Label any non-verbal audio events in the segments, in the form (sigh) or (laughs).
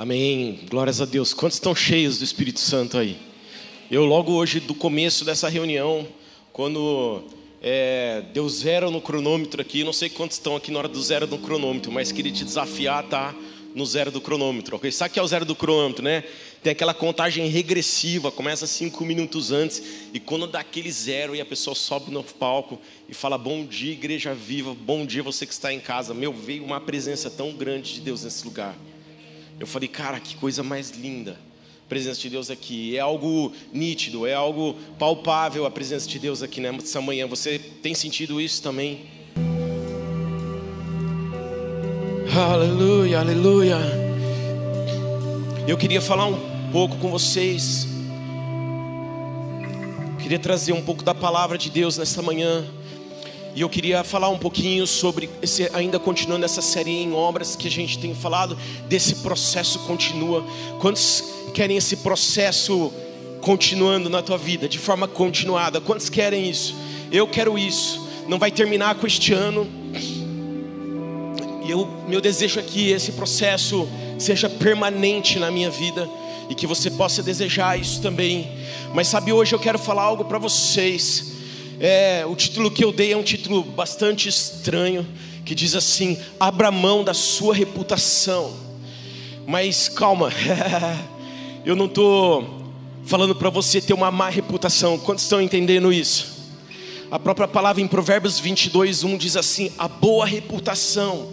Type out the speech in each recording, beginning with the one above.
Amém. Glórias a Deus. Quantos estão cheios do Espírito Santo aí? Eu logo hoje, do começo dessa reunião, quando é, deu zero no cronômetro aqui, não sei quantos estão aqui na hora do zero do cronômetro, mas queria te desafiar tá no zero do cronômetro, ok? Sabe o que é o zero do cronômetro, né? Tem aquela contagem regressiva, começa cinco minutos antes, e quando dá aquele zero e a pessoa sobe no palco e fala: Bom dia, igreja viva, bom dia você que está em casa. Meu, veio uma presença tão grande de Deus nesse lugar. Eu falei, cara, que coisa mais linda. A presença de Deus aqui. É algo nítido, é algo palpável a presença de Deus aqui nessa manhã. Você tem sentido isso também? Aleluia, aleluia. Eu queria falar um pouco com vocês. Queria trazer um pouco da palavra de Deus nesta manhã. E eu queria falar um pouquinho sobre, esse, ainda continuando essa série em obras que a gente tem falado, desse processo continua. Quantos querem esse processo continuando na tua vida, de forma continuada? Quantos querem isso? Eu quero isso. Não vai terminar com este ano. E eu, meu desejo é que esse processo seja permanente na minha vida e que você possa desejar isso também. Mas sabe, hoje eu quero falar algo para vocês é, o título que eu dei é um título bastante estranho, que diz assim: Abra mão da sua reputação. Mas calma, (laughs) eu não estou falando para você ter uma má reputação. Quantos estão entendendo isso? A própria palavra em Provérbios 22, 1 diz assim: A boa reputação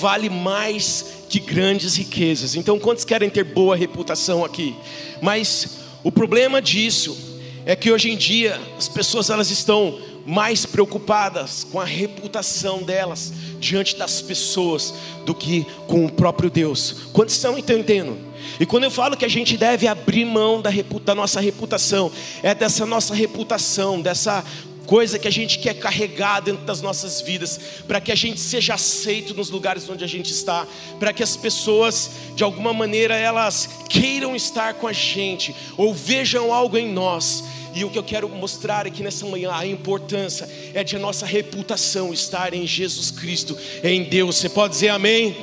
vale mais que grandes riquezas. Então, quantos querem ter boa reputação aqui? Mas o problema disso é que hoje em dia as pessoas elas estão mais preocupadas com a reputação delas diante das pessoas do que com o próprio Deus. Quantos estão entendendo? E quando eu falo que a gente deve abrir mão da, da nossa reputação, é dessa nossa reputação, dessa coisa que a gente quer carregar dentro das nossas vidas, para que a gente seja aceito nos lugares onde a gente está, para que as pessoas, de alguma maneira, elas queiram estar com a gente, ou vejam algo em nós. E o que eu quero mostrar aqui nessa manhã, a importância é de a nossa reputação estar em Jesus Cristo, em Deus. Você pode dizer amém?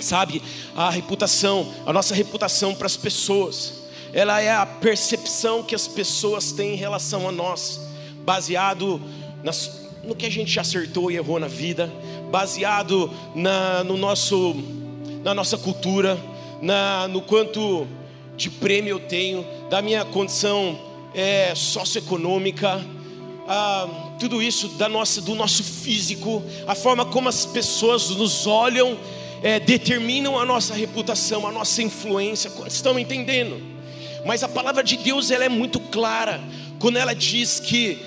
Sabe, a reputação, a nossa reputação para as pessoas, ela é a percepção que as pessoas têm em relação a nós, baseado nas, no que a gente acertou e errou na vida, baseado na, no nosso, na nossa cultura, na, no quanto de prêmio eu tenho, da minha condição é, socioeconômica, ah, tudo isso da nossa, do nosso físico, a forma como as pessoas nos olham, é, determinam a nossa reputação, a nossa influência. Estão entendendo? Mas a palavra de Deus ela é muito clara quando ela diz que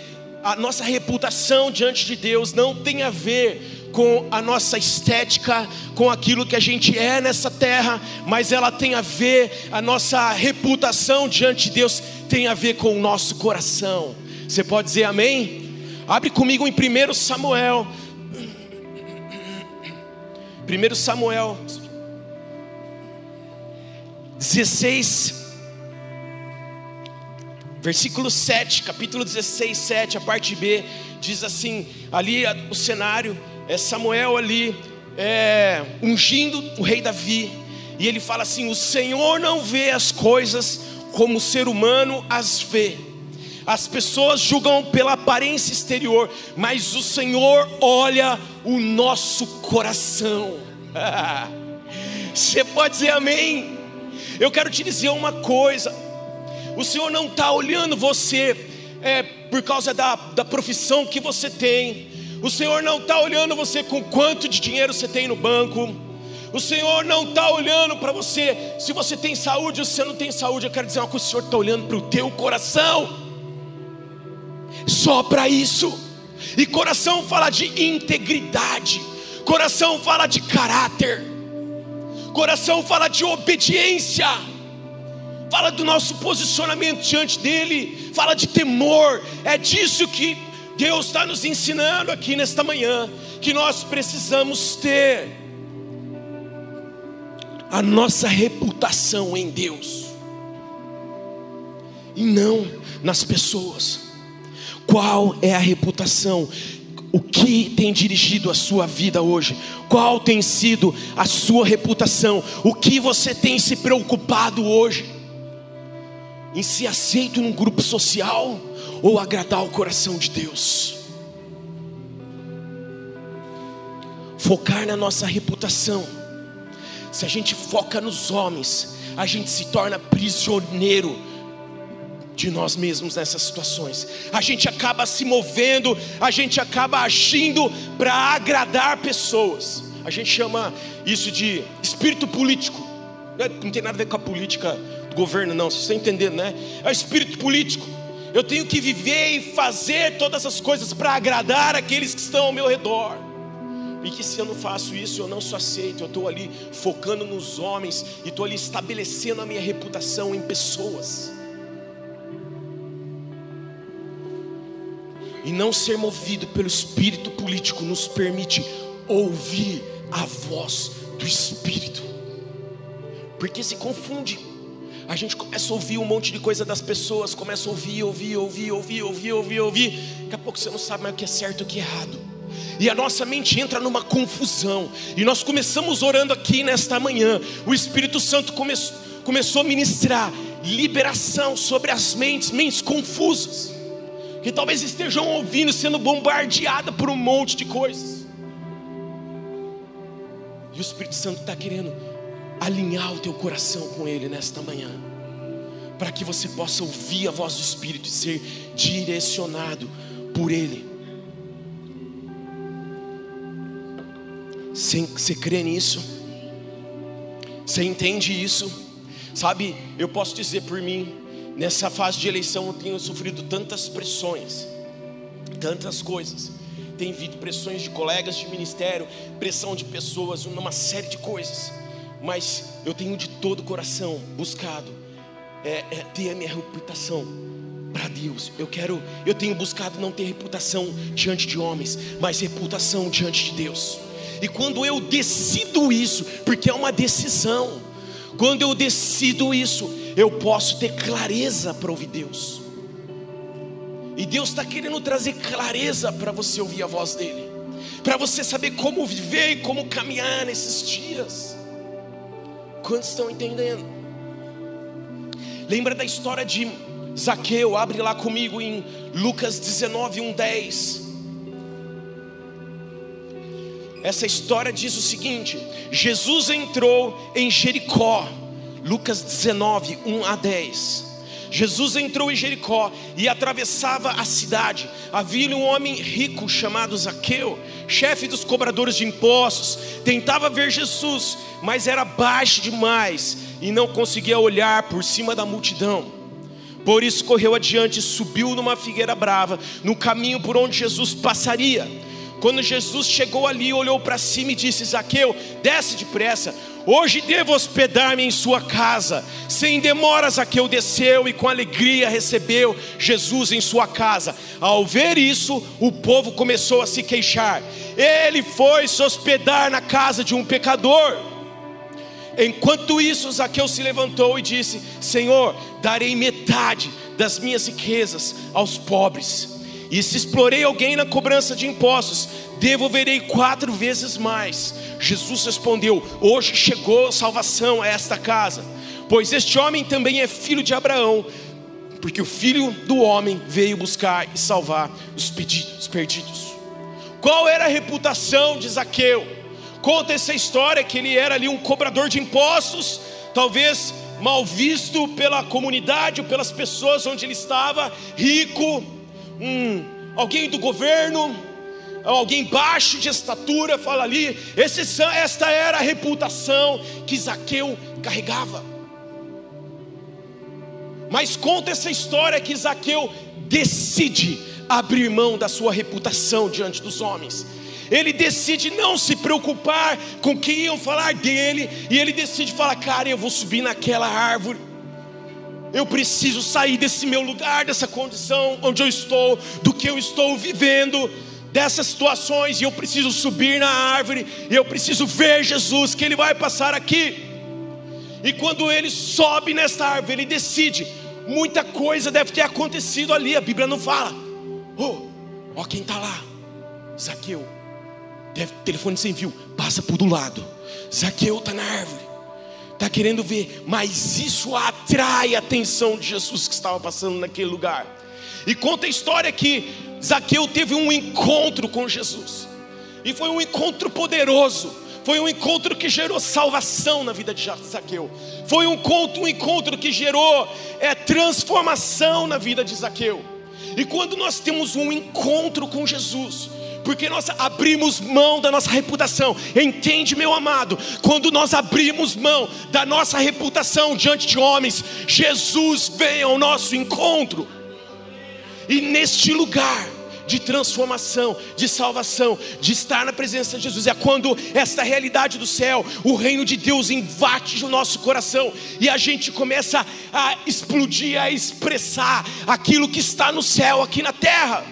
a nossa reputação diante de Deus não tem a ver com a nossa estética, com aquilo que a gente é nessa terra, mas ela tem a ver, a nossa reputação diante de Deus tem a ver com o nosso coração. Você pode dizer amém? Abre comigo em 1 Samuel. 1 Samuel 16, versículo 7, capítulo 16, 7, a parte B, diz assim: ali o cenário é Samuel ali é, ungindo o rei Davi, e ele fala assim: O Senhor não vê as coisas como o ser humano as vê. As pessoas julgam pela aparência exterior, mas o Senhor olha o nosso coração. (laughs) Você pode dizer amém? Eu quero te dizer uma coisa: o Senhor não está olhando você é, por causa da, da profissão que você tem, o Senhor não está olhando você com quanto de dinheiro você tem no banco. O Senhor não está olhando para você se você tem saúde ou se você não tem saúde. Eu quero dizer coisa: o Senhor está olhando para o teu coração. Só para isso. E coração fala de integridade. Coração fala de caráter. Coração fala de obediência. Fala do nosso posicionamento diante dele. Fala de temor. É disso que Deus está nos ensinando aqui nesta manhã que nós precisamos ter a nossa reputação em Deus e não nas pessoas. Qual é a reputação? o que tem dirigido a sua vida hoje? Qual tem sido a sua reputação? O que você tem se preocupado hoje? Em ser aceito num grupo social ou agradar o coração de Deus? Focar na nossa reputação. Se a gente foca nos homens, a gente se torna prisioneiro de nós mesmos nessas situações. A gente acaba se movendo, a gente acaba agindo para agradar pessoas. A gente chama isso de espírito político. Não tem nada a ver com a política governo, não. Vocês estão entendendo, né? É o espírito político. Eu tenho que viver e fazer todas as coisas para agradar aqueles que estão ao meu redor. E que se eu não faço isso, eu não sou aceito. Eu estou ali focando nos homens e estou ali estabelecendo a minha reputação em pessoas. e não ser movido pelo espírito político nos permite ouvir a voz do espírito, porque se confunde. A gente começa a ouvir um monte de coisa das pessoas, começa a ouvir, ouvir, ouvir, ouvir, ouvir, ouvir, ouvir. Daqui a pouco você não sabe mais o que é certo e o que é errado. E a nossa mente entra numa confusão. E nós começamos orando aqui nesta manhã. O Espírito Santo come começou a ministrar liberação sobre as mentes, mentes confusas que talvez estejam ouvindo, sendo bombardeada por um monte de coisas. E o Espírito Santo está querendo alinhar o teu coração com Ele nesta manhã, para que você possa ouvir a voz do Espírito e ser direcionado por Ele. Você crê nisso? Você entende isso? Sabe, eu posso dizer por mim, Nessa fase de eleição eu tenho sofrido tantas pressões, tantas coisas. Tem vindo pressões de colegas de ministério, pressão de pessoas, uma série de coisas. Mas eu tenho de todo o coração buscado é, é, ter a minha reputação para Deus. Eu quero, eu tenho buscado não ter reputação diante de homens, mas reputação diante de Deus. E quando eu decido isso, porque é uma decisão, quando eu decido isso, eu posso ter clareza para ouvir Deus. E Deus está querendo trazer clareza para você ouvir a voz dEle, para você saber como viver e como caminhar nesses dias. Quantos estão entendendo? Lembra da história de Zaqueu? Abre lá comigo em Lucas 19, 1, 10. Essa história diz o seguinte: Jesus entrou em Jericó Lucas 19, 1 a 10. Jesus entrou em Jericó e atravessava a cidade. Havia um homem rico chamado Zaqueu, chefe dos cobradores de impostos. Tentava ver Jesus, mas era baixo demais e não conseguia olhar por cima da multidão. Por isso correu adiante e subiu numa figueira brava, no caminho por onde Jesus passaria. Quando Jesus chegou ali, olhou para cima e disse: Zaqueu, desce depressa Hoje devo hospedar-me em sua casa. Sem demoras, Zaqueu desceu e com alegria recebeu Jesus em sua casa. Ao ver isso, o povo começou a se queixar. Ele foi se hospedar na casa de um pecador. Enquanto isso, Zaqueu se levantou e disse: Senhor, darei metade das minhas riquezas aos pobres. E se explorei alguém na cobrança de impostos, devolverei quatro vezes mais. Jesus respondeu: Hoje chegou salvação a esta casa, pois este homem também é filho de Abraão, porque o filho do homem veio buscar e salvar os perdidos. Qual era a reputação de Zaqueu? Conta essa história que ele era ali um cobrador de impostos, talvez mal visto pela comunidade ou pelas pessoas onde ele estava, rico, um, alguém do governo alguém baixo de estatura, fala ali, esse, esta era a reputação que Zaqueu carregava. Mas conta essa história que Zaqueu decide abrir mão da sua reputação diante dos homens. Ele decide não se preocupar com que iam falar dele, e ele decide falar: Cara, eu vou subir naquela árvore. Eu preciso sair desse meu lugar, dessa condição onde eu estou, do que eu estou vivendo dessas situações, e eu preciso subir na árvore, e eu preciso ver Jesus, que Ele vai passar aqui. E quando ele sobe nessa árvore, ele decide, muita coisa deve ter acontecido ali, a Bíblia não fala. Oh, ó quem está lá. Zaqueu, telefone sem fio, passa por do lado. Zaqueu está na árvore, está querendo ver, mas isso atrai a atenção de Jesus que estava passando naquele lugar. E conta a história que Zaqueu teve um encontro com Jesus, e foi um encontro poderoso. Foi um encontro que gerou salvação na vida de Zaqueu. Foi um encontro, um encontro que gerou é, transformação na vida de Zaqueu. E quando nós temos um encontro com Jesus, porque nós abrimos mão da nossa reputação. Entende, meu amado? Quando nós abrimos mão da nossa reputação diante de homens, Jesus vem ao nosso encontro. E neste lugar, de transformação, de salvação, de estar na presença de Jesus. É quando esta realidade do céu, o reino de Deus invade o nosso coração e a gente começa a explodir, a expressar aquilo que está no céu aqui na terra.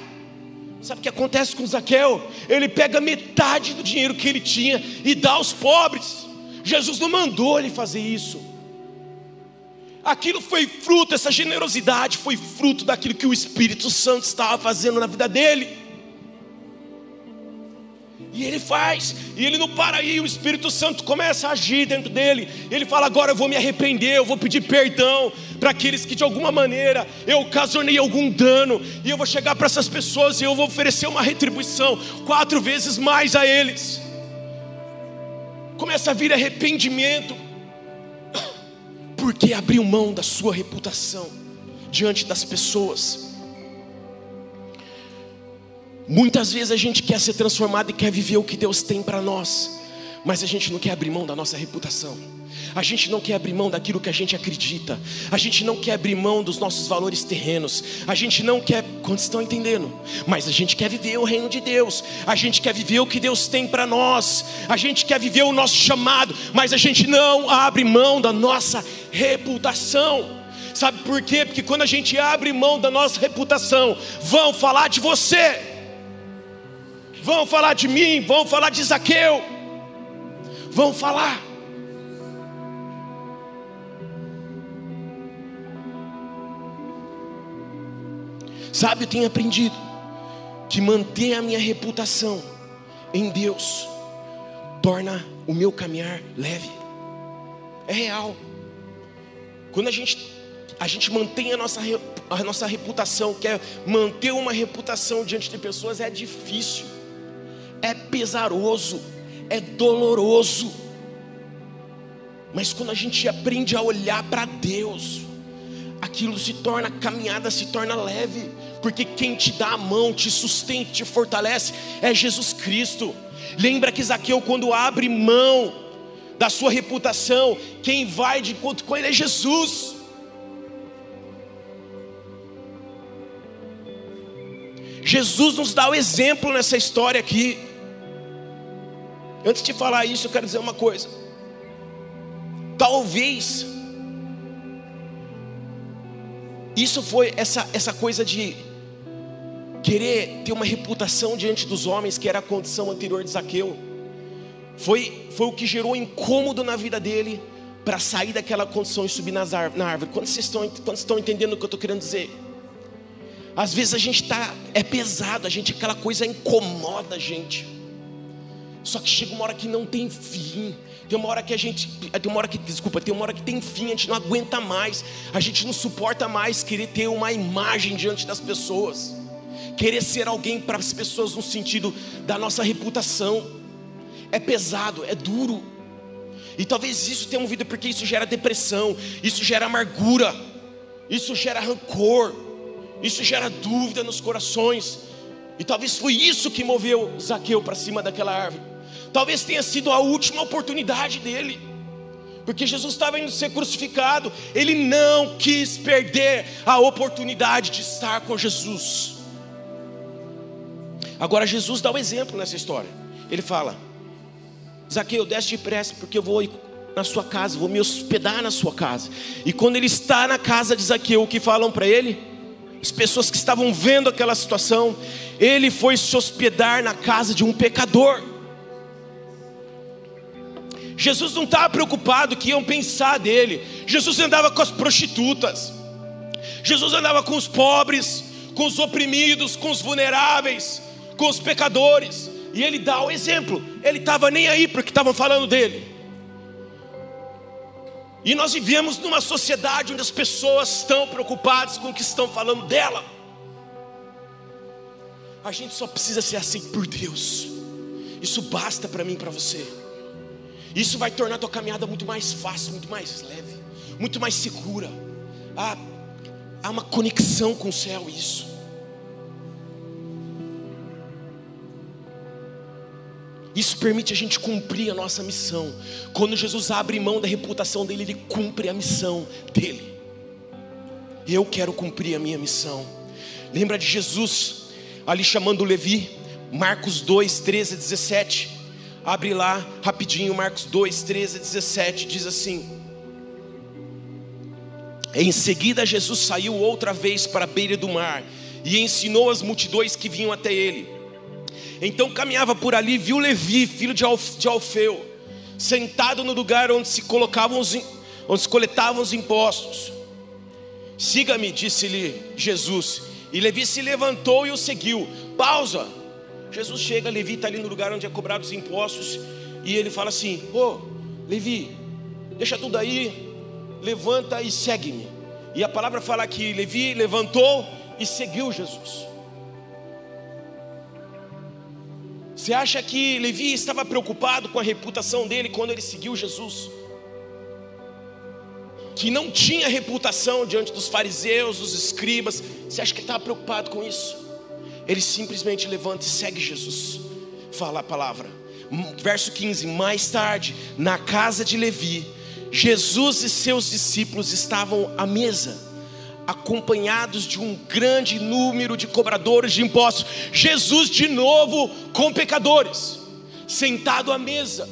Sabe o que acontece com Zaqueu? Ele pega metade do dinheiro que ele tinha e dá aos pobres. Jesus não mandou ele fazer isso. Aquilo foi fruto, essa generosidade foi fruto daquilo que o Espírito Santo estava fazendo na vida dele. E ele faz, e ele não para aí, o Espírito Santo começa a agir dentro dele. Ele fala: agora eu vou me arrepender, eu vou pedir perdão para aqueles que de alguma maneira eu ocasionei algum dano, e eu vou chegar para essas pessoas e eu vou oferecer uma retribuição quatro vezes mais a eles. Começa a vir arrependimento, porque abriu mão da sua reputação diante das pessoas. Muitas vezes a gente quer ser transformado e quer viver o que Deus tem para nós, mas a gente não quer abrir mão da nossa reputação. A gente não quer abrir mão daquilo que a gente acredita. A gente não quer abrir mão dos nossos valores terrenos. A gente não quer, quantos estão entendendo? Mas a gente quer viver o reino de Deus. A gente quer viver o que Deus tem para nós. A gente quer viver o nosso chamado, mas a gente não abre mão da nossa reputação. Sabe por quê? Porque quando a gente abre mão da nossa reputação, vão falar de você vão falar de mim, vão falar de Zaqueu, vão falar. Sabe, eu tenho aprendido que manter a minha reputação em Deus torna o meu caminhar leve. É real. Quando a gente a gente mantém a nossa, a nossa reputação, quer manter uma reputação diante de pessoas é difícil é pesaroso, é doloroso. Mas quando a gente aprende a olhar para Deus, aquilo se torna, a caminhada se torna leve, porque quem te dá a mão, te sustenta, te fortalece, é Jesus Cristo. Lembra que Zaqueu, quando abre mão da sua reputação, quem vai de encontro com ele é Jesus. Jesus nos dá o exemplo nessa história aqui. Antes de falar isso, eu quero dizer uma coisa. Talvez isso foi essa, essa coisa de querer ter uma reputação diante dos homens, que era a condição anterior de Zaqueu. Foi, foi o que gerou incômodo na vida dele para sair daquela condição e subir nas árvore, na árvore. Quando vocês, estão, quando vocês estão entendendo o que eu estou querendo dizer? Às vezes a gente está, é pesado, a gente, aquela coisa incomoda a gente. Só que chega uma hora que não tem fim. Tem uma hora que a gente, tem uma hora que, desculpa, tem uma hora que tem fim, a gente não aguenta mais. A gente não suporta mais querer ter uma imagem diante das pessoas. Querer ser alguém para as pessoas no sentido da nossa reputação. É pesado, é duro. E talvez isso tenha movido porque isso gera depressão, isso gera amargura, isso gera rancor, isso gera dúvida nos corações. E talvez foi isso que moveu Zaqueu para cima daquela árvore. Talvez tenha sido a última oportunidade dele, porque Jesus estava indo ser crucificado, ele não quis perder a oportunidade de estar com Jesus. Agora, Jesus dá o um exemplo nessa história. Ele fala: Zaqueu, desce depressa, porque eu vou na sua casa, vou me hospedar na sua casa. E quando ele está na casa de Zaqueu, o que falam para ele? As pessoas que estavam vendo aquela situação, ele foi se hospedar na casa de um pecador. Jesus não estava preocupado que iam pensar dele. Jesus andava com as prostitutas. Jesus andava com os pobres, com os oprimidos, com os vulneráveis, com os pecadores. E ele dá o exemplo. Ele estava nem aí porque estavam falando dele. E nós vivemos numa sociedade onde as pessoas estão preocupadas com o que estão falando dela. A gente só precisa ser aceito por Deus. Isso basta para mim e para você. Isso vai tornar a tua caminhada muito mais fácil, muito mais leve, muito mais segura. Há, há uma conexão com o céu, isso. Isso permite a gente cumprir a nossa missão. Quando Jesus abre mão da reputação dele, ele cumpre a missão dele. Eu quero cumprir a minha missão. Lembra de Jesus ali chamando Levi, Marcos 2, 13 17. Abre lá rapidinho, Marcos 2, 13 17. Diz assim: Em seguida, Jesus saiu outra vez para a beira do mar e ensinou as multidões que vinham até ele. Então caminhava por ali, viu Levi, filho de Alfeu, sentado no lugar onde se colocavam os, onde se coletavam os impostos. Siga-me, disse-lhe Jesus. E Levi se levantou e o seguiu. Pausa. Jesus chega, Levi está ali no lugar onde é cobrado os impostos. E ele fala assim: Ô, oh, Levi, deixa tudo aí, levanta e segue-me. E a palavra fala que Levi levantou e seguiu Jesus. Você acha que Levi estava preocupado com a reputação dele quando ele seguiu Jesus? Que não tinha reputação diante dos fariseus, dos escribas. Você acha que ele estava preocupado com isso? Ele simplesmente levanta e segue Jesus. Fala a palavra. Verso 15: Mais tarde, na casa de Levi, Jesus e seus discípulos estavam à mesa acompanhados de um grande número de cobradores de impostos. Jesus de novo com pecadores, sentado à mesa.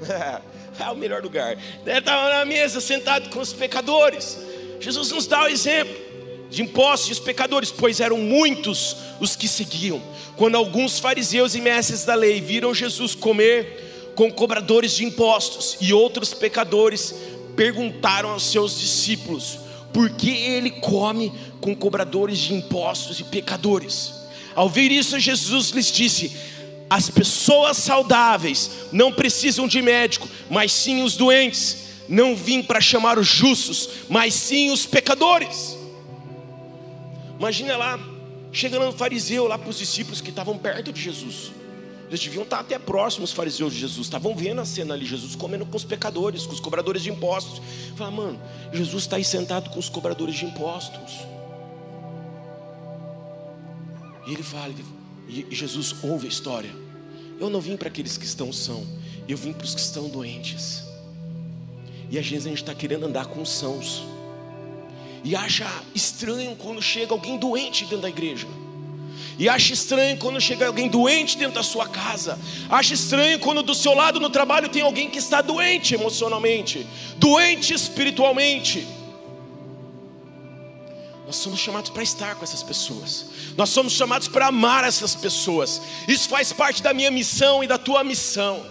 (laughs) é o melhor lugar. Ele estava na mesa, sentado com os pecadores. Jesus nos dá o exemplo de impostos e os pecadores, pois eram muitos os que seguiam. Quando alguns fariseus e mestres da lei viram Jesus comer com cobradores de impostos e outros pecadores, perguntaram aos seus discípulos: porque ele come com cobradores de impostos e pecadores. Ao ver isso, Jesus lhes disse: As pessoas saudáveis não precisam de médico, mas sim os doentes. Não vim para chamar os justos, mas sim os pecadores. Imagina lá, chegando um fariseu lá para os discípulos que estavam perto de Jesus. Eles deviam estar até próximos os fariseus de Jesus, estavam vendo a cena ali, Jesus comendo com os pecadores, com os cobradores de impostos. Fala, mano, Jesus está aí sentado com os cobradores de impostos. E ele fala, e Jesus ouve a história. Eu não vim para aqueles que estão são, eu vim para os que estão doentes. E às vezes a gente está querendo andar com os sãos. E acha estranho quando chega alguém doente dentro da igreja. E acha estranho quando chega alguém doente dentro da sua casa. Acha estranho quando do seu lado no trabalho tem alguém que está doente emocionalmente, doente espiritualmente. Nós somos chamados para estar com essas pessoas. Nós somos chamados para amar essas pessoas. Isso faz parte da minha missão e da tua missão.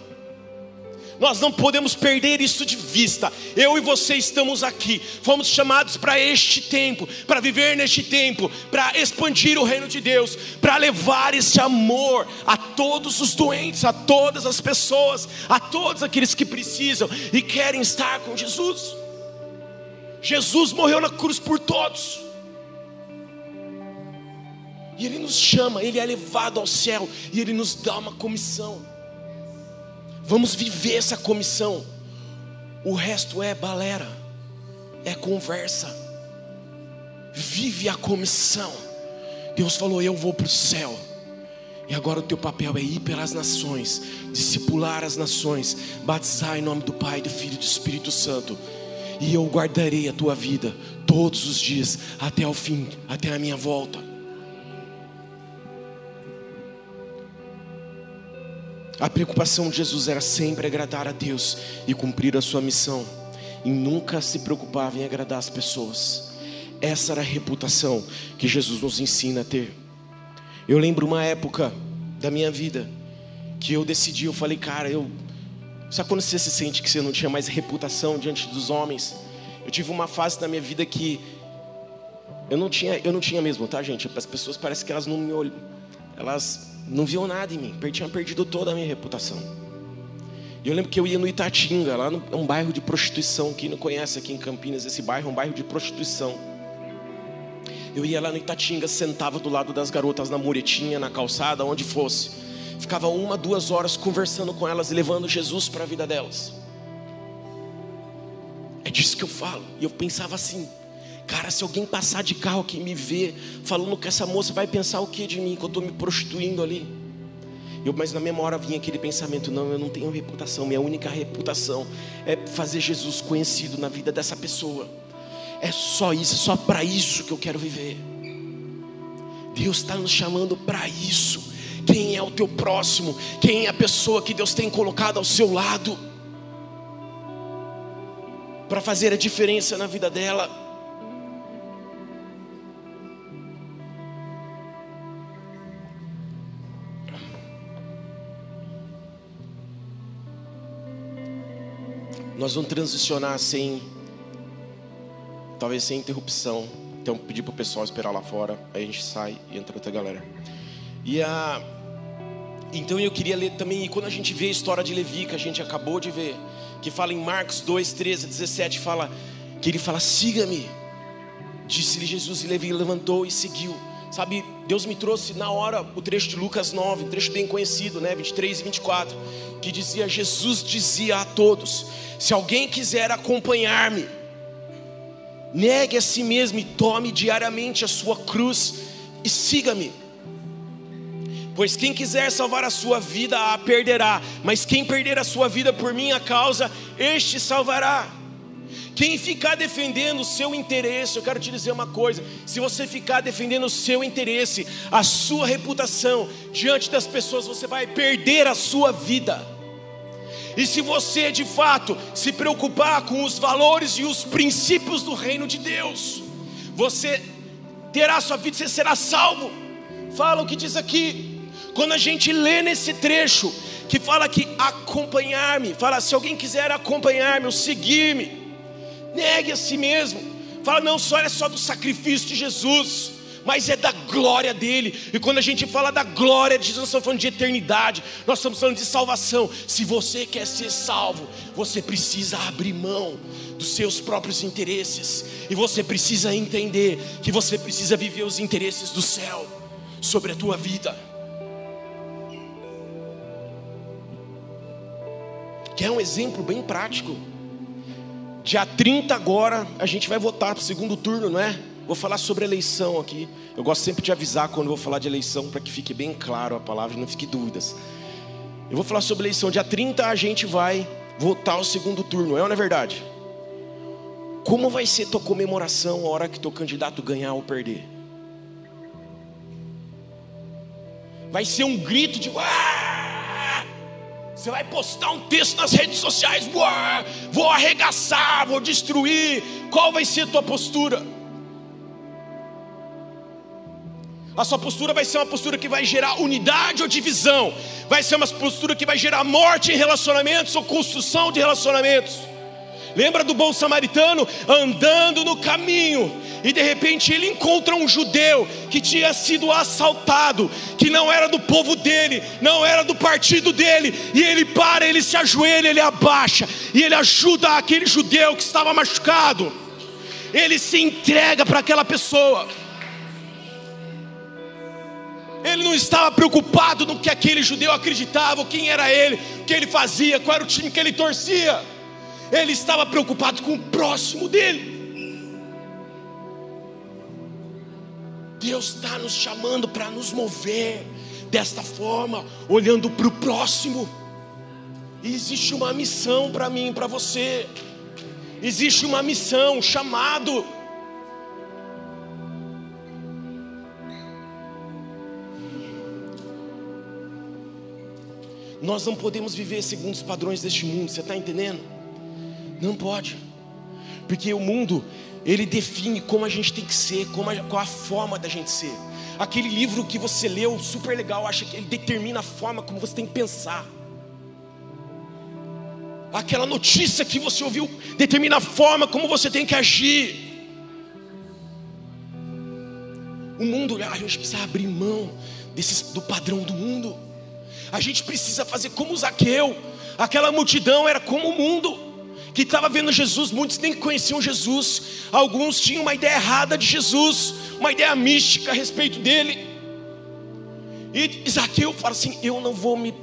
Nós não podemos perder isso de vista. Eu e você estamos aqui, fomos chamados para este tempo, para viver neste tempo, para expandir o reino de Deus, para levar esse amor a todos os doentes, a todas as pessoas, a todos aqueles que precisam e querem estar com Jesus. Jesus morreu na cruz por todos. E Ele nos chama, Ele é levado ao céu e Ele nos dá uma comissão. Vamos viver essa comissão. O resto é balera, é conversa. Vive a comissão. Deus falou: Eu vou para o céu. E agora o teu papel é ir pelas nações, discipular as nações, batizar em nome do Pai, do Filho e do Espírito Santo. E eu guardarei a tua vida todos os dias, até o fim, até a minha volta. A preocupação de Jesus era sempre agradar a Deus e cumprir a sua missão, e nunca se preocupava em agradar as pessoas. Essa era a reputação que Jesus nos ensina a ter. Eu lembro uma época da minha vida que eu decidi, eu falei, cara, eu. Sabe quando você se sente que você não tinha mais reputação diante dos homens? Eu tive uma fase da minha vida que eu não tinha, eu não tinha mesmo, tá, gente? As pessoas parecem que elas não me olham elas não viam nada em mim, tinham perdido toda a minha reputação. E eu lembro que eu ia no Itatinga, lá no, é um bairro de prostituição, quem não conhece aqui em Campinas, esse bairro é um bairro de prostituição. Eu ia lá no Itatinga, sentava do lado das garotas na muretinha, na calçada, onde fosse. Ficava uma, duas horas conversando com elas e levando Jesus para a vida delas. É disso que eu falo. E eu pensava assim, cara, se alguém passar de carro aqui e me ver falando que essa moça vai pensar o que de mim, que eu estou me prostituindo ali. Eu, mas na mesma hora vinha aquele pensamento: não, eu não tenho reputação, minha única reputação é fazer Jesus conhecido na vida dessa pessoa. É só isso, é só para isso que eu quero viver. Deus está nos chamando para isso. Quem é o teu próximo? Quem é a pessoa que Deus tem colocado ao seu lado? para fazer a diferença na vida dela. Nós vamos transicionar sem, talvez sem interrupção. Então, pedir para o pessoal esperar lá fora. Aí a gente sai e entra outra galera. E a. Então eu queria ler também, e quando a gente vê a história de Levi, que a gente acabou de ver, que fala em Marcos 2, 13, 17, fala que ele fala: siga-me. Disse-lhe Jesus e Levi levantou e seguiu. Sabe, Deus me trouxe na hora o trecho de Lucas 9, um trecho bem conhecido, né, 23 e 24, que dizia: Jesus dizia a todos: Se alguém quiser acompanhar-me, negue a si mesmo e tome diariamente a sua cruz e siga-me. Pois quem quiser salvar a sua vida a perderá, mas quem perder a sua vida por minha causa, este salvará. Quem ficar defendendo o seu interesse, eu quero te dizer uma coisa: se você ficar defendendo o seu interesse, a sua reputação diante das pessoas, você vai perder a sua vida. E se você de fato se preocupar com os valores e os princípios do reino de Deus, você terá sua vida, você será salvo. Fala o que diz aqui, quando a gente lê nesse trecho, que fala que acompanhar-me, fala se alguém quiser acompanhar-me ou seguir-me, negue a si mesmo. Fala, não só é só do sacrifício de Jesus, mas é da glória dele. E quando a gente fala da glória de Jesus, nós estamos falando de eternidade, nós estamos falando de salvação. Se você quer ser salvo, você precisa abrir mão dos seus próprios interesses, e você precisa entender que você precisa viver os interesses do céu sobre a tua vida. Quer um exemplo bem prático? Dia 30 agora a gente vai votar para o segundo turno, não é? Vou falar sobre eleição aqui. Eu gosto sempre de avisar quando vou falar de eleição para que fique bem claro a palavra e não fique dúvidas. Eu vou falar sobre eleição. Dia 30 a gente vai votar o segundo turno, é ou não é verdade? Como vai ser tua comemoração a hora que teu candidato ganhar ou perder? Vai ser um grito de Uah! Você vai postar um texto nas redes sociais, vou arregaçar, vou destruir. Qual vai ser a tua postura? A sua postura vai ser uma postura que vai gerar unidade ou divisão, vai ser uma postura que vai gerar morte em relacionamentos ou construção de relacionamentos. Lembra do bom samaritano andando no caminho e de repente ele encontra um judeu que tinha sido assaltado, que não era do povo dele, não era do partido dele, e ele para, ele se ajoelha, ele abaixa e ele ajuda aquele judeu que estava machucado. Ele se entrega para aquela pessoa. Ele não estava preocupado no que aquele judeu acreditava, quem era ele, o que ele fazia, qual era o time que ele torcia ele estava preocupado com o próximo dele. Deus está nos chamando para nos mover desta forma, olhando para o próximo. E existe uma missão para mim, para você. Existe uma missão, um chamado. Nós não podemos viver segundo os padrões deste mundo, você está entendendo? Não pode. Porque o mundo, ele define como a gente tem que ser, como a, qual a forma da gente ser. Aquele livro que você leu, super legal, acha que ele determina a forma como você tem que pensar. Aquela notícia que você ouviu determina a forma como você tem que agir. O mundo, a gente precisa abrir mão desses, do padrão do mundo. A gente precisa fazer como Zaqueu. Aquela multidão era como o mundo que estava vendo Jesus, muitos nem conheciam Jesus, alguns tinham uma ideia errada de Jesus, uma ideia mística a respeito dele. E Zaqueu fala assim: Eu não vou me,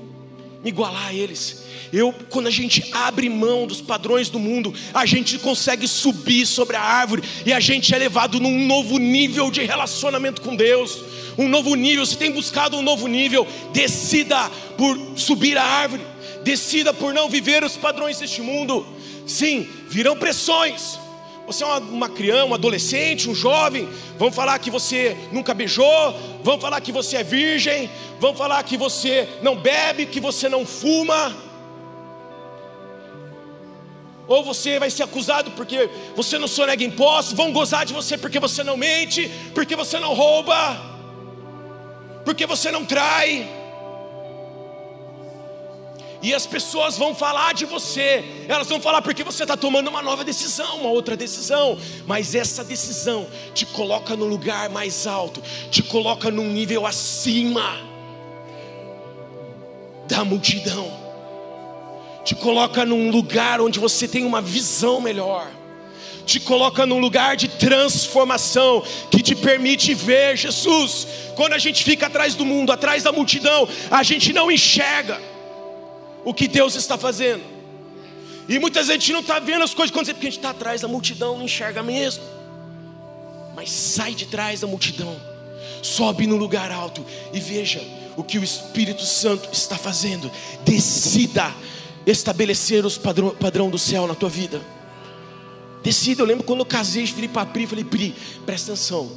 me igualar a eles. Eu, quando a gente abre mão dos padrões do mundo, a gente consegue subir sobre a árvore e a gente é levado num novo nível de relacionamento com Deus. Um novo nível, você tem buscado um novo nível, decida por subir a árvore, decida por não viver os padrões deste mundo. Sim, virão pressões. Você é uma, uma, criança, um adolescente, um jovem. Vão falar que você nunca beijou. Vão falar que você é virgem. Vão falar que você não bebe, que você não fuma. Ou você vai ser acusado porque você não sonega impostos. Vão gozar de você porque você não mente, porque você não rouba, porque você não trai. E as pessoas vão falar de você, elas vão falar porque você está tomando uma nova decisão, uma outra decisão, mas essa decisão te coloca no lugar mais alto, te coloca num nível acima da multidão, te coloca num lugar onde você tem uma visão melhor, te coloca num lugar de transformação que te permite ver Jesus. Quando a gente fica atrás do mundo, atrás da multidão, a gente não enxerga o que Deus está fazendo. E muitas vezes a gente não está vendo as coisas acontecer, porque a gente está atrás da multidão, não enxerga mesmo. Mas sai de trás da multidão, sobe no lugar alto e veja o que o Espírito Santo está fazendo. Decida estabelecer os padrão, padrão do céu na tua vida. Decida, eu lembro quando eu casei, falei para a Pri, falei, Pri, presta atenção.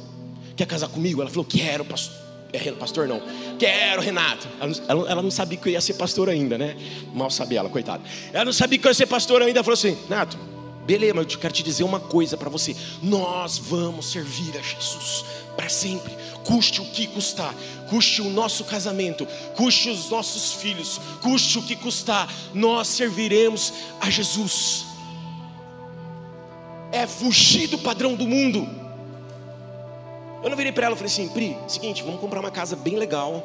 Quer casar comigo? Ela falou, quero, pastor. É, pastor não. Quero, Renato. Ela, ela, ela, não sabia que eu ia ser pastor ainda, né? Mal sabia ela, coitada. Ela não sabia que eu ia ser pastor ainda. Ela falou assim: Renato, beleza, mas eu quero te dizer uma coisa para você. Nós vamos servir a Jesus para sempre. Custe o que custar, custe o nosso casamento, custe os nossos filhos, custe o que custar, nós serviremos a Jesus. É fugir do padrão do mundo eu não virei para ela e falei assim, Pri, seguinte, vamos comprar uma casa bem legal,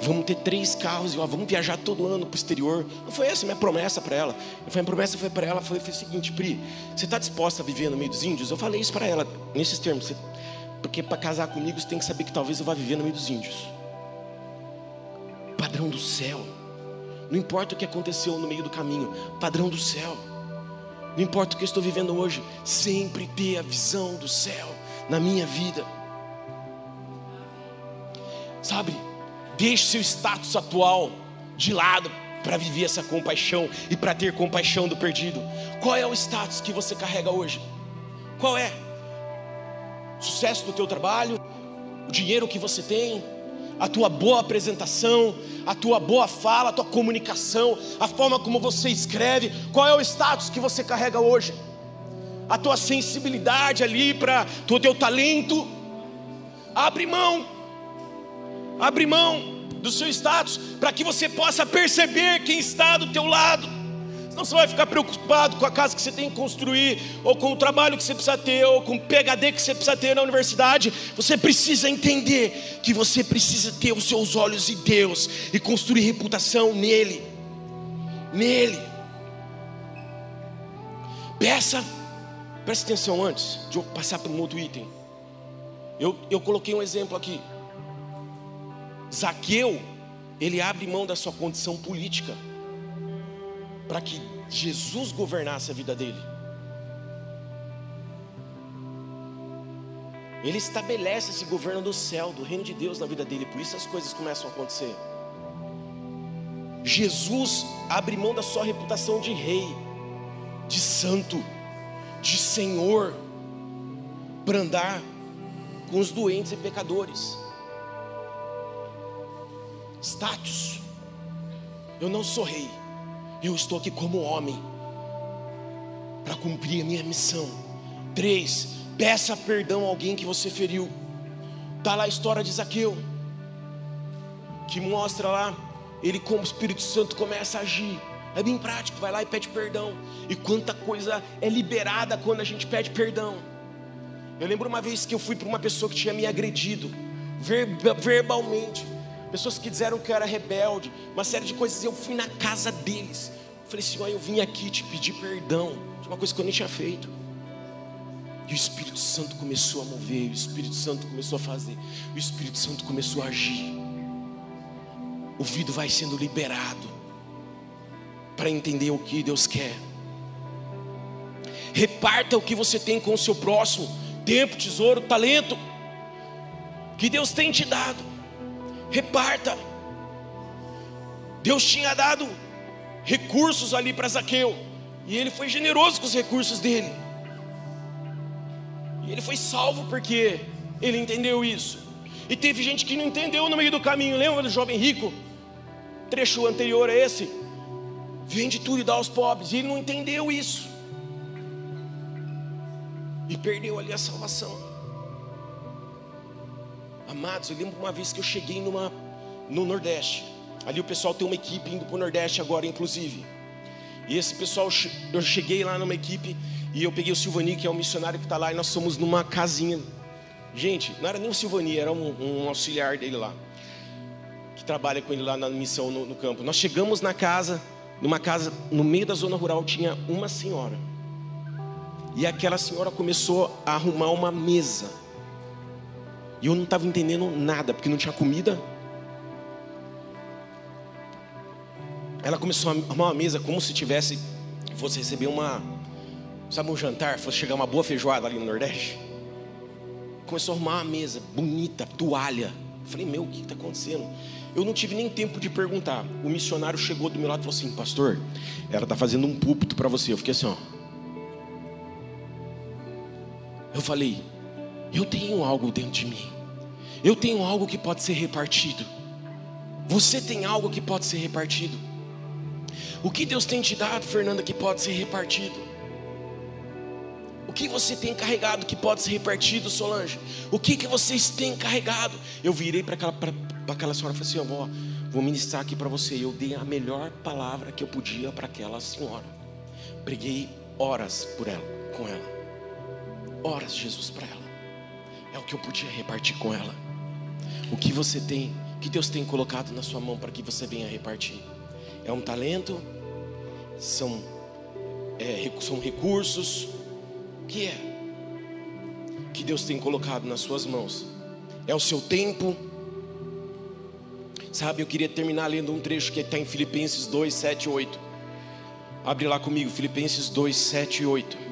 vamos ter três carros e vamos viajar todo ano para o exterior. Não foi essa a minha promessa para ela. Foi a promessa foi para ela, foi, foi o seguinte, Pri, você está disposta a viver no meio dos índios? Eu falei isso para ela nesses termos, você, porque para casar comigo você tem que saber que talvez eu vá viver no meio dos índios. Padrão do céu. Não importa o que aconteceu no meio do caminho, padrão do céu. Não importa o que eu estou vivendo hoje, sempre ter a visão do céu na minha vida. Sabe? Deixe seu status atual de lado para viver essa compaixão e para ter compaixão do perdido. Qual é o status que você carrega hoje? Qual é? Sucesso do teu trabalho, o dinheiro que você tem, a tua boa apresentação, a tua boa fala, a tua comunicação, a forma como você escreve, qual é o status que você carrega hoje? A tua sensibilidade ali para o teu talento. Abre mão Abre mão do seu status para que você possa perceber quem está do teu lado. Senão você vai ficar preocupado com a casa que você tem que construir, ou com o trabalho que você precisa ter, ou com o PhD que você precisa ter na universidade. Você precisa entender que você precisa ter os seus olhos em Deus e construir reputação nele. Nele. Peça, preste atenção antes de eu passar para um outro item. Eu, eu coloquei um exemplo aqui. Zaqueu, ele abre mão da sua condição política para que Jesus governasse a vida dele. Ele estabelece esse governo do céu, do reino de Deus na vida dele, por isso as coisas começam a acontecer. Jesus abre mão da sua reputação de rei, de santo, de senhor, para andar com os doentes e pecadores status. Eu não sou rei, eu estou aqui como homem para cumprir a minha missão. Três, peça perdão a alguém que você feriu. Está lá a história de Zaqueu, que mostra lá ele como o Espírito Santo começa a agir. É bem prático, vai lá e pede perdão. E quanta coisa é liberada quando a gente pede perdão. Eu lembro uma vez que eu fui para uma pessoa que tinha me agredido verbalmente. Pessoas que disseram que eu era rebelde, uma série de coisas. Eu fui na casa deles. Falei, Senhor, eu vim aqui te pedir perdão de uma coisa que eu nem tinha feito. E o Espírito Santo começou a mover, o Espírito Santo começou a fazer, o Espírito Santo começou a agir. O vidro vai sendo liberado para entender o que Deus quer. Reparta o que você tem com o seu próximo: tempo, tesouro, talento que Deus tem te dado. Reparta. Deus tinha dado recursos ali para Zaqueu, e ele foi generoso com os recursos dele. E ele foi salvo porque ele entendeu isso. E teve gente que não entendeu no meio do caminho. Lembra do jovem rico? Trecho anterior a esse. Vende tudo e dá aos pobres. E ele não entendeu isso. E perdeu ali a salvação. Amados, eu lembro uma vez que eu cheguei numa, no Nordeste. Ali o pessoal tem uma equipe indo para o Nordeste agora, inclusive. E esse pessoal, eu cheguei lá numa equipe e eu peguei o Silvani, que é um missionário que está lá, e nós fomos numa casinha. Gente, não era nem o Silvani, era um, um auxiliar dele lá, que trabalha com ele lá na missão no, no campo. Nós chegamos na casa, numa casa no meio da zona rural, tinha uma senhora. E aquela senhora começou a arrumar uma mesa. E eu não estava entendendo nada, porque não tinha comida. Ela começou a arrumar uma mesa como se tivesse, fosse receber uma, sabe, um jantar, fosse chegar uma boa feijoada ali no Nordeste. Começou a arrumar uma mesa bonita, toalha. falei, meu, o que está acontecendo? Eu não tive nem tempo de perguntar. O missionário chegou do meu lado e falou assim: Pastor, ela está fazendo um púlpito para você. Eu fiquei assim, ó. Eu falei: Eu tenho algo dentro de mim. Eu tenho algo que pode ser repartido. Você tem algo que pode ser repartido. O que Deus tem te dado, Fernanda, que pode ser repartido? O que você tem carregado que pode ser repartido, Solange? O que, que vocês têm carregado? Eu virei para aquela, aquela senhora e falei assim: vou, vou ministrar aqui para você. Eu dei a melhor palavra que eu podia para aquela senhora. Preguei horas por ela, com ela. Horas, Jesus, para ela. É o que eu podia repartir com ela. O que você tem, que Deus tem colocado na sua mão para que você venha repartir? É um talento? São, é, são recursos? O que é? Que Deus tem colocado nas suas mãos? É o seu tempo? Sabe, eu queria terminar lendo um trecho que está em Filipenses 2, 7 e 8. Abre lá comigo, Filipenses 2, 7 e 8.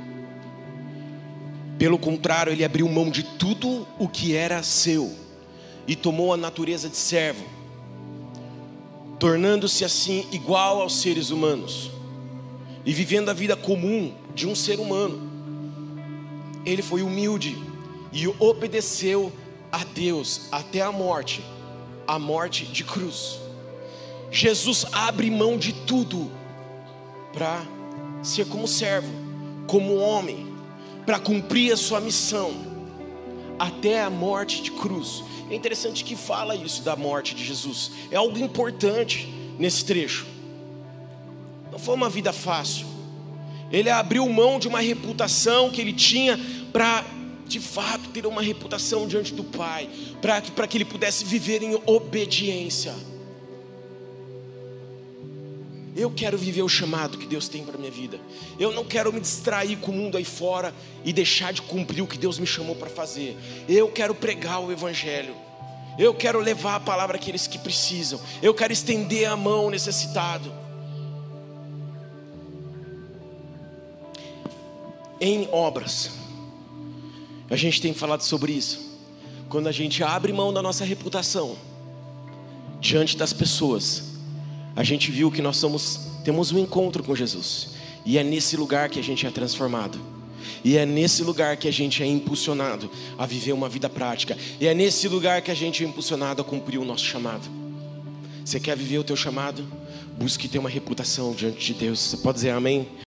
Pelo contrário, ele abriu mão de tudo o que era seu e tomou a natureza de servo, tornando-se assim igual aos seres humanos e vivendo a vida comum de um ser humano. Ele foi humilde e obedeceu a Deus até a morte a morte de cruz. Jesus abre mão de tudo para ser como servo, como homem, para cumprir a sua missão até a morte de cruz. É interessante que fala isso da morte de Jesus. É algo importante nesse trecho. Não foi uma vida fácil. Ele abriu mão de uma reputação que ele tinha para, de fato, ter uma reputação diante do Pai, para que ele pudesse viver em obediência. Eu quero viver o chamado que Deus tem para minha vida. Eu não quero me distrair com o mundo aí fora e deixar de cumprir o que Deus me chamou para fazer. Eu quero pregar o evangelho. Eu quero levar a palavra àqueles que precisam. Eu quero estender a mão necessitado. Em obras. A gente tem falado sobre isso. Quando a gente abre mão da nossa reputação diante das pessoas, a gente viu que nós somos, temos um encontro com Jesus. E é nesse lugar que a gente é transformado. E é nesse lugar que a gente é impulsionado a viver uma vida prática. E é nesse lugar que a gente é impulsionado a cumprir o nosso chamado. Você quer viver o teu chamado? Busque ter uma reputação diante de Deus. Você pode dizer amém?